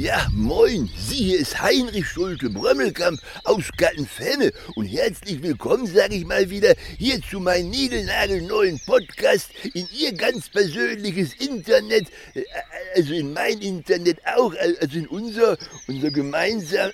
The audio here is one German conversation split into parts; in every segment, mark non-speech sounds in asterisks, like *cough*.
Ja, moin, Sie hier ist Heinrich Schulte Brömmelkamp aus Gattenfenne. Und herzlich willkommen, sage ich mal wieder, hier zu meinem niegelnagelneuen Podcast in Ihr ganz persönliches Internet, äh, also in mein Internet auch, also in unser, unser gemeinsam,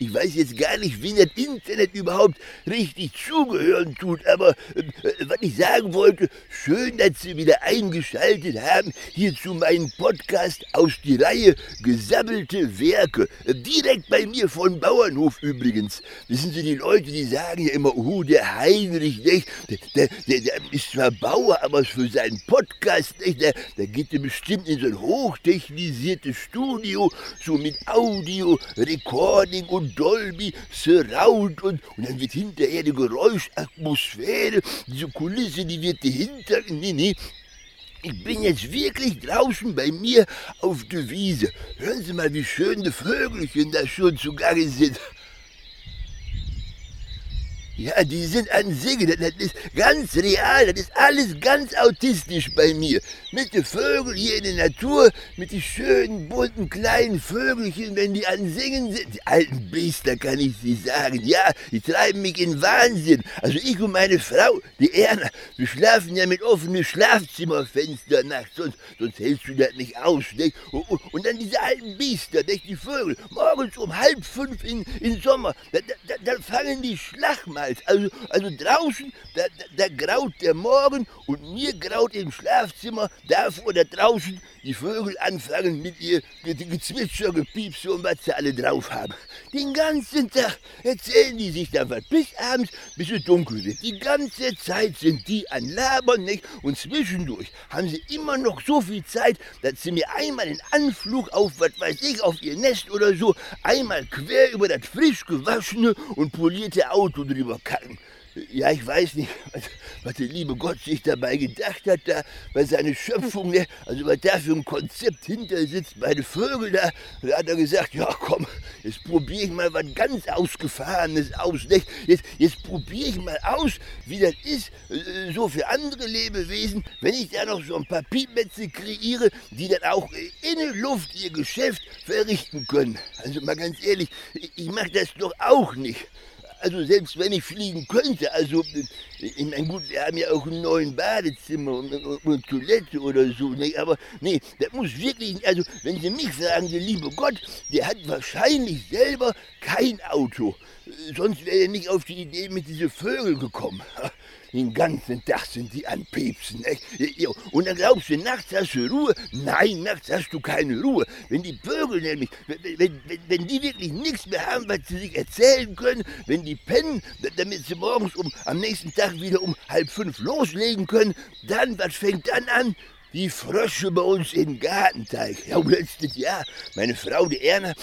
ich weiß jetzt gar nicht, wie das Internet überhaupt richtig zugehören tut, aber äh, was ich sagen wollte, schön, dass Sie wieder eingeschaltet haben, hier zu meinem Podcast aus die Reihe Gesabbelte Werke. Direkt bei mir von Bauernhof übrigens. Wissen Sie, die Leute, die sagen ja immer, oh, der Heinrich, nicht? Der, der, der ist zwar Bauer, aber für seinen Podcast, nicht? Der, der geht ja bestimmt in so ein hochtechnisiertes Studio, so mit Audio, Recording und Dolby, Surround und, und dann wird hinterher die Geräuschatmosphäre, diese Kulisse, die wird dahinter, nee, nee, ich bin jetzt wirklich draußen bei mir auf der Wiese. Hören Sie mal, wie schön die Vögelchen da schon zugange sind. Ja, die sind an Singen, das ist ganz real, das ist alles ganz autistisch bei mir. Mit den Vögeln hier in der Natur, mit den schönen, bunten, kleinen Vögelchen, wenn die an Singen sind. Die alten Biester, kann ich Sie sagen. Ja, die treiben mich in Wahnsinn. Also ich und meine Frau, die Erna, wir schlafen ja mit offenen Schlafzimmerfenstern nachts, sonst, sonst hältst du das nicht aus. Nicht? Und, und, und, dann diese alten Biester, nicht? die Vögel, morgens um halb fünf in, in Sommer, da, da, da fangen die Schlachmal Hals. Also, also draußen, da, da, da graut der Morgen und mir graut im Schlafzimmer, davor da draußen die Vögel anfangen mit ihr Gezwitscher, Gepiepse und was sie alle drauf haben. Den ganzen Tag erzählen die sich dann was, bis abends, bis es dunkel wird. Die ganze Zeit sind die an Labern, nicht? Und zwischendurch haben sie immer noch so viel Zeit, dass sie mir einmal den Anflug auf, was weiß ich, auf ihr Nest oder so, einmal quer über das frisch gewaschene und polierte Auto drüber kacken. Ja, ich weiß nicht, was, was, der liebe Gott sich dabei gedacht hat, da bei seiner Schöpfung, ne? also was da für ein Konzept hinter sitzt, bei den Vögeln, da, da hat er gesagt, ja komm, jetzt probiere ich mal was ganz Ausgefahrenes aus. Nicht? Jetzt, jetzt probiere ich mal aus, wie das ist, äh, so für andere Lebewesen, wenn ich da noch so ein paar Piepmetze kreiere, die dann auch in der Luft ihr Geschäft verrichten können. Also mal ganz ehrlich, ich mache das doch auch nicht also selbst wenn ich fliegen könnte, also ich meine gut, wir haben ja auch ein neues Badezimmer und, und, und, Toilette oder so, ne? aber nee, das muss wirklich, also wenn Sie mich fragen, der liebe Gott, der hat wahrscheinlich selber kein Auto. Sonst wäre er nicht auf die Idee mit diesen Vögeln gekommen. *laughs* Den ganzen Tag sind die an Piepsen. Und dann glaubst du, nachts hast du Ruhe? Nein, nachts hast du keine Ruhe. Wenn die Vögel nämlich, wenn, wenn, wenn die wirklich nichts mehr haben, was sie sich erzählen können, wenn die pennen, damit sie morgens um, am nächsten Tag wieder um halb fünf loslegen können, dann, was fängt dann an? Die Frösche bei uns im Gartenteich. Ja, letztes Jahr, meine Frau, die Erna,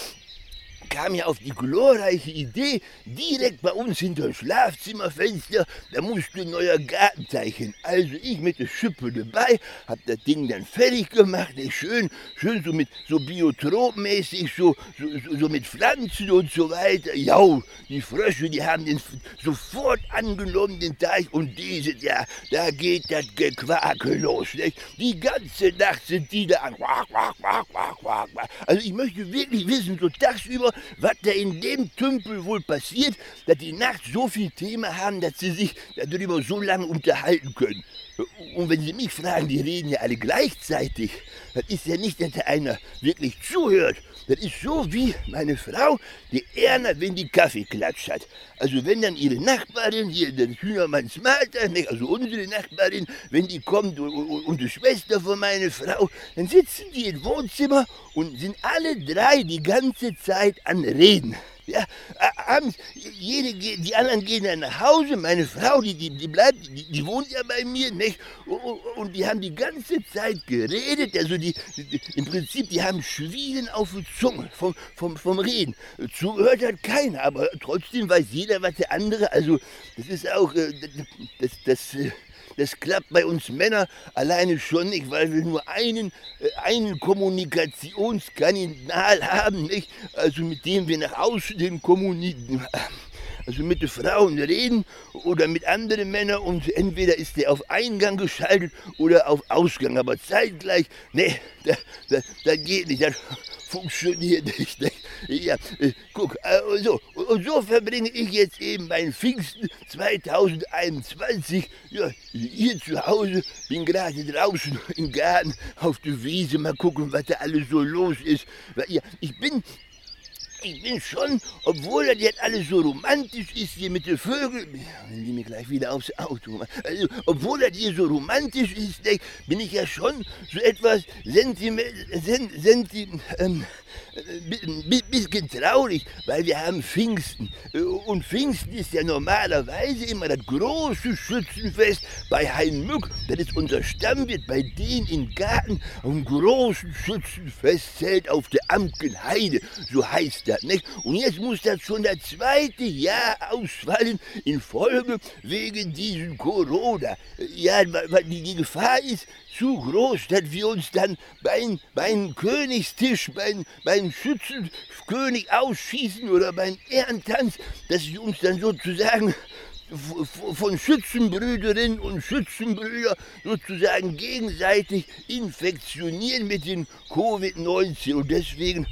kam ja auf die glorreiche Idee, direkt bei uns hinter Schlafzimmerfenster, da musste ein neuer Gartenteich hin. Also ich mit der Schippe dabei, hab das Ding dann fertig gemacht, ey, schön, schön so mit so biotropmäßig, so, so, so mit Pflanzen und so weiter. Ja, die Frösche, die haben den sofort angenommen, den Teich, und dieses Jahr, da geht das Gequake los. Nicht? Die ganze Nacht sind die da an. Also ich möchte wirklich wissen, so tagsüber, was da in dem Tümpel wohl passiert, dass die nachts so viel Thema haben, dass sie sich darüber so lange unterhalten können. Und wenn Sie mich fragen, die reden ja alle gleichzeitig. Das ist ja nicht, dass einer wirklich zuhört. Das ist so wie meine Frau, die Erna, wenn die Kaffee klatscht hat. Also wenn dann ihre Nachbarin, hier der Hühnermanns Malter, also unsere Nachbarin, wenn die kommt und, und die Schwester von meiner Frau, dann sitzen die im Wohnzimmer und sind alle drei die ganze Zeit an Reden. Ja, abends, jede, die anderen gehen dann nach Hause, meine Frau, die, die, die bleibt, die, die wohnt ja bei mir, nicht? Und die haben die ganze Zeit geredet, also die, die im Prinzip, die haben Schwielen auf der Zunge vom, vom, vom Reden. Zugehört hat keiner, aber trotzdem weiß jeder, was der andere, also das ist auch, äh, das, das, äh, das klappt bei uns Männern alleine schon nicht, weil wir nur einen, äh, einen Kommunikationskanal haben, nicht? Also mit dem wir nach außen kommunizieren. also mit den Frauen reden oder mit anderen Männern und entweder ist der auf Eingang geschaltet oder auf Ausgang, aber zeitgleich, nee, da, da, da geht nicht, das funktioniert *laughs* nicht. Ne? Ja, äh, guck, äh, so, und so verbringe ich jetzt eben mein Pfingsten 2021 ja, hier zu Hause, bin gerade draußen im Garten auf der Wiese, mal gucken, was da alles so los ist. Ja, ich bin ich bin schon, obwohl das jetzt alles so romantisch ist hier mit den Vögeln, die mir gleich wieder aufs Auto. Also, obwohl das hier so romantisch ist, bin ich ja schon so etwas sentiment, senti, ähm, bisschen traurig, weil wir haben Pfingsten. Und Pfingsten ist ja normalerweise immer das große Schützenfest bei Heinmück. Das ist unser Stammwirt bei denen im Garten. Ein großes Schützenfestzelt auf der Amtgenheide, so heißt das. Nicht? Und jetzt muss das schon das zweite Jahr ausfallen in Folge wegen diesem Corona. Ja, weil die Gefahr ist, zu groß, dass wir uns dann beim, beim Königstisch, beim, beim Schützenkönig ausschießen oder beim Ehrentanz, dass wir uns dann sozusagen von Schützenbrüderinnen und Schützenbrüdern sozusagen gegenseitig infektionieren mit dem Covid-19. Und deswegen,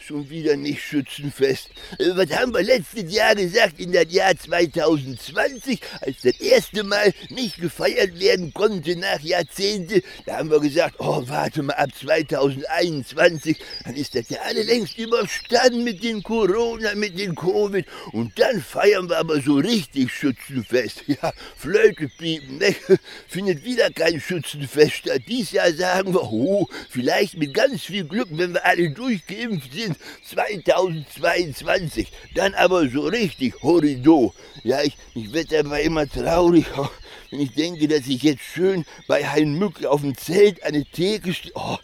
schon wieder nicht schützenfest. Äh, was haben wir letztes Jahr gesagt, in das Jahr 2020, als das erste Mal nicht gefeiert werden konnte nach Jahrzehnten? Da haben wir gesagt, oh, warte mal ab 2021, dann ist das ja alle längst überstanden mit den Corona, mit den Covid. Und dann feiern wir aber so richtig Schützenfest. *laughs* Ja, Flöte piepen, ne? *laughs* Findet wieder kein Schützenfest statt. Dies Jahr sagen wir, oh, vielleicht mit ganz viel Glück, wenn wir alle durchgeimpft sind, 2022. Dann aber so richtig Horido. Ja, ich, ich werde aber immer traurig, *laughs* wenn ich denke, dass ich jetzt schön bei Hein Mück auf dem Zelt eine Theke. Oh,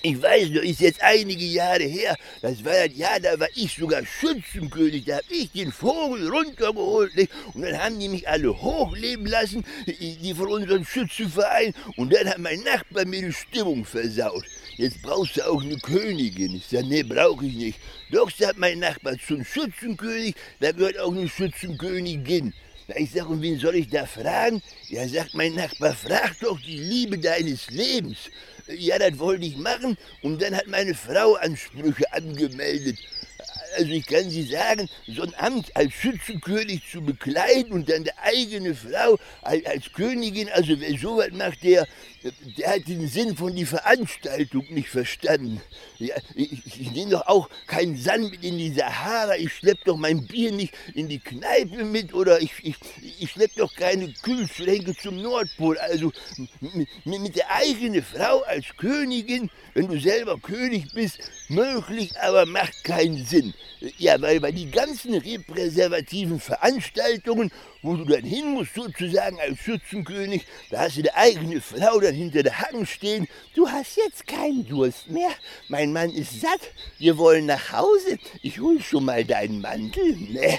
ich weiß noch, ist jetzt einige Jahre her, das war das Jahr, da war ich sogar Schützenkönig, da hab ich den Vogel runtergeholt, nicht? und dann haben die mich alle hochleben lassen, die von unserem Schützenverein, und dann hat mein Nachbar mir die Stimmung versaut. Jetzt brauchst du auch eine Königin. Ich sag, nee, brauche ich nicht. Doch, sagt mein Nachbar, zum Schützenkönig, da gehört auch eine Schützenkönigin. Ich sag, und wen soll ich da fragen? Ja, sagt mein Nachbar, frag doch die Liebe deines Lebens. Ja, das wollte ich machen und dann hat meine Frau Ansprüche angemeldet. Also ich kann Sie sagen, so ein Amt als Schützenkönig zu bekleiden und dann die eigene Frau als, als Königin, also wer sowas macht, der, der hat den Sinn von die Veranstaltung nicht verstanden. Ja, ich, ich nehme doch auch keinen Sand mit in die Sahara, ich schlepp doch mein Bier nicht in die Kneipe mit oder ich, ich, ich schlepp doch keine Kühlschränke zum Nordpol. Also mit, mit der eigenen Frau als Königin, wenn du selber König bist, möglich, aber macht keinen Sinn. Ja, weil bei die ganzen repräservativen Veranstaltungen wo du dann hin musst, sozusagen als Schützenkönig. Da hast du deine eigene Frau dann hinter der Hacken stehen. Du hast jetzt keinen Durst mehr. Mein Mann ist satt. Wir wollen nach Hause. Ich hol schon mal deinen Mantel. Ne?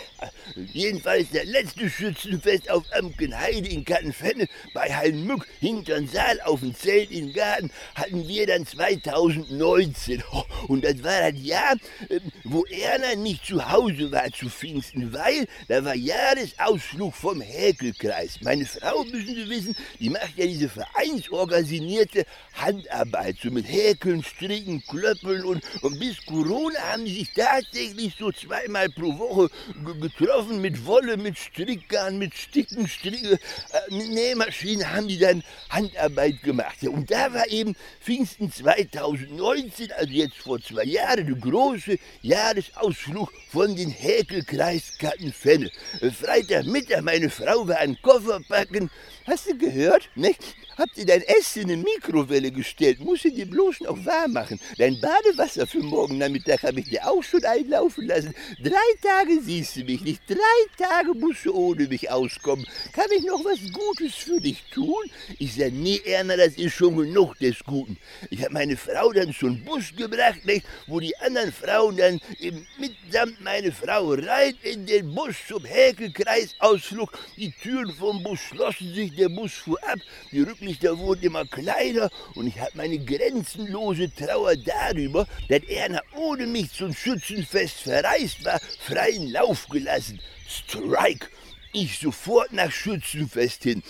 Jedenfalls der letzte Schützenfest auf Amkenheide in Kattenfenne bei Heilmück hintern Saal auf dem Zelt im Garten hatten wir dann 2019. Und das war das Jahr, ähm, wo Erna nicht zu Hause war zu Pfingsten, weil da war Jahresausflug Buch vom Häkelkreis. Meine Frau, müssen Sie wissen, die macht ja diese vereinsorganisierte Handarbeit, so mit Häkeln, Stricken, Klöppeln und, und bis Corona haben die sich tatsächlich so zweimal pro Woche getroffen mit Wolle, mit Strickgarn, mit Sticken, Stricke, äh, mit Nähmaschinen haben die dann Handarbeit gemacht. Ja, und da war eben Pfingsten 2019, also jetzt vor zwei Jahren, der große Jahresausflug von den Häkelkreis Kattenfenne. Freitagmittag meine Frau war ein Koffer packen. Hast du gehört? Nicht? Habt ihr dein Essen in Mikrowelle gestellt? Muss ich dir bloß noch warm machen. Dein Badewasser für morgen Nachmittag habe ich dir auch schon einlaufen lassen. Drei Tage siehst du mich nicht. Drei Tage musst du ohne mich auskommen. Kann ich noch was Gutes für dich tun? Ich sage, nee, Erna, das ist schon genug des Guten. Ich habe meine Frau dann zum Bus gebracht, nicht? wo die anderen Frauen dann mitsamt meine Frau rein in den Bus zum Häkelkreis aus Ausflug. Die Türen vom Bus schlossen sich, der Bus fuhr ab, die Rücklichter wurden immer kleiner und ich habe meine grenzenlose Trauer darüber, dass Erna ohne mich zum Schützenfest verreist war, freien Lauf gelassen. Strike! Ich sofort nach Schützenfest hin.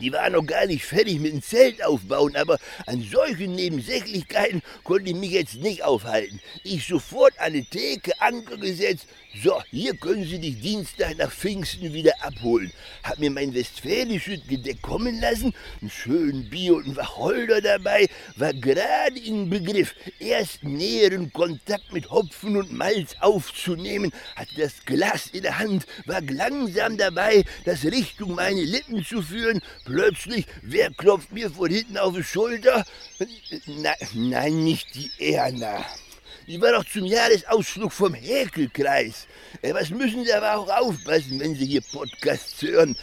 Die waren noch gar nicht fertig mit dem Zelt aufbauen, aber an solchen Nebensächlichkeiten konnte ich mich jetzt nicht aufhalten. Ich sofort an die Theke, Anker gesetzt. So, hier können Sie dich Dienstag nach Pfingsten wieder abholen. Hab mir mein westfälisches Gedeck kommen lassen, einen schönen Bier und einen Wacholder dabei, war gerade im Begriff, erst näheren Kontakt mit Hopfen und Malz aufzunehmen, hatte das Glas in der Hand, war langsam dabei, das Richtung meine Lippen zu führen, Plötzlich, wer klopft mir von hinten auf die Schulter? Na, nein, nicht die Erna. Die war doch zum Jahresausflug vom Häkelkreis. Äh, was müssen Sie aber auch aufpassen, wenn Sie hier Podcasts hören?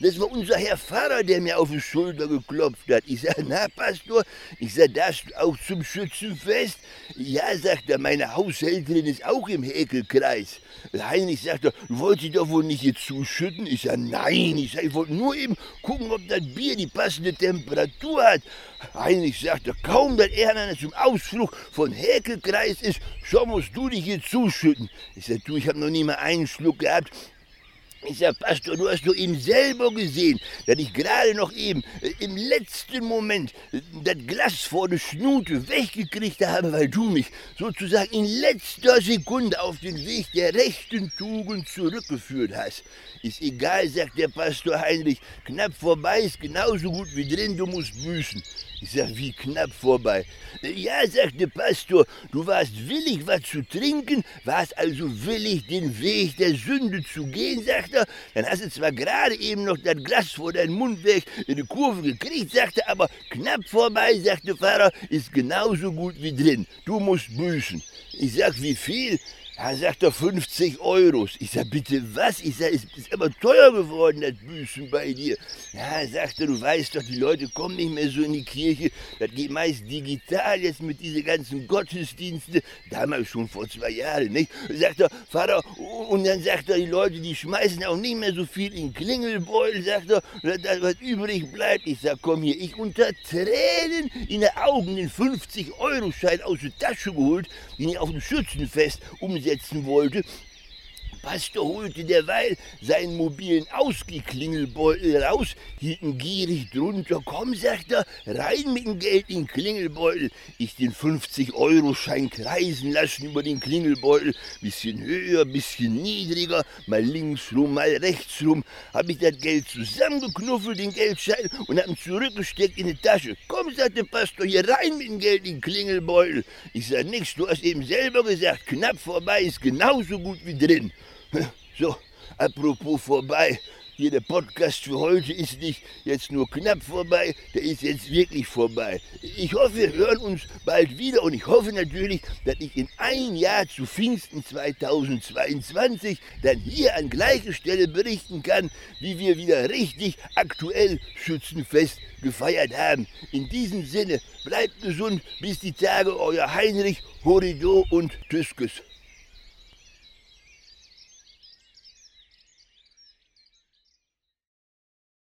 Das war unser Herr Pfarrer, der mir auf die Schulter geklopft hat. Ich sag, na, Pastor, ich sag, darfst du auch zum Schützenfest? Ja, sagt er, meine Haushälterin ist auch im Häkelkreis. Heinrich sagt, du wolltest doch wohl nicht hier zuschütten? Ich sag, nein, ich sag, ich wollte nur eben gucken, ob das Bier die passende Temperatur hat. Heinrich sagte, kaum, dass er zum Ausflug von Häkelkreis ist, schon musst du dich hier zuschütten. Ich sag, du, ich habe noch nie mal einen Schluck gehabt. Ich sag, Pastor, du hast doch eben selber gesehen, dass ich gerade noch eben äh, im letzten Moment äh, das Glas vor der Schnute weggekriegt habe, weil du mich sozusagen in letzter Sekunde auf den Weg der rechten Tugend zurückgeführt hast. Ist egal, sagt der Pastor Heinrich, knapp vorbei ist genauso gut wie drin, du musst büßen. Ich sag, wie knapp vorbei. Ja, sagt der Pastor, du warst willig, was zu trinken, warst also willig, den Weg der Sünde zu gehen, sagt er. Dann hast du zwar gerade eben noch das Glas vor deinem Mund weg in die Kurve gekriegt, sagt er, aber knapp vorbei, sagt der Pfarrer, ist genauso gut wie drin. Du musst büßen. Ich sag, wie viel? Er sagt er 50 Euro. Ich sag, bitte was? Ich sag, es ist aber teuer geworden, das Büßen bei dir. Ja, er sagte, du weißt doch, die Leute kommen nicht mehr so in die Kirche. Das geht meist digital jetzt mit diesen ganzen Gottesdiensten. Damals schon vor zwei Jahren, nicht? Sagt er, Vater, und dann sagt er, die Leute, die schmeißen auch nicht mehr so viel in Klingelbeutel, sagt er, das, was übrig bleibt. Ich sag, komm hier, ich unter Tränen in den Augen den 50-Euro-Schein aus der Tasche geholt, den ich auf dem Schützenfest um umsetzen wollte, Pastor holte derweil seinen mobilen Ausgeklingelbeutel raus, hielt ihn gierig drunter. Komm, sagt er, rein mit dem Geld in den Klingelbeutel. Ich den 50-Euro-Schein kreisen lassen über den Klingelbeutel. Bisschen höher, bisschen niedriger, mal links rum, mal rechts rum. Hab ich das Geld zusammengeknuffelt, den Geldschein, und hab ihn zurückgesteckt in die Tasche. Komm, sagt der Pastor, hier rein mit dem Geld in den Klingelbeutel. Ich sag nix, du hast eben selber gesagt, knapp vorbei ist genauso gut wie drin. *laughs* So, apropos vorbei. Hier der Podcast für heute ist nicht jetzt nur knapp vorbei, der ist jetzt wirklich vorbei. Ich hoffe, wir hören uns bald wieder und ich hoffe natürlich, dass ich in ein Jahr zu Pfingsten 2022 dann hier an gleicher Stelle berichten kann, wie wir wieder richtig aktuell Schützenfest gefeiert haben. In diesem Sinne, bleibt gesund, bis die Tage, euer Heinrich, Horido und Tüskes.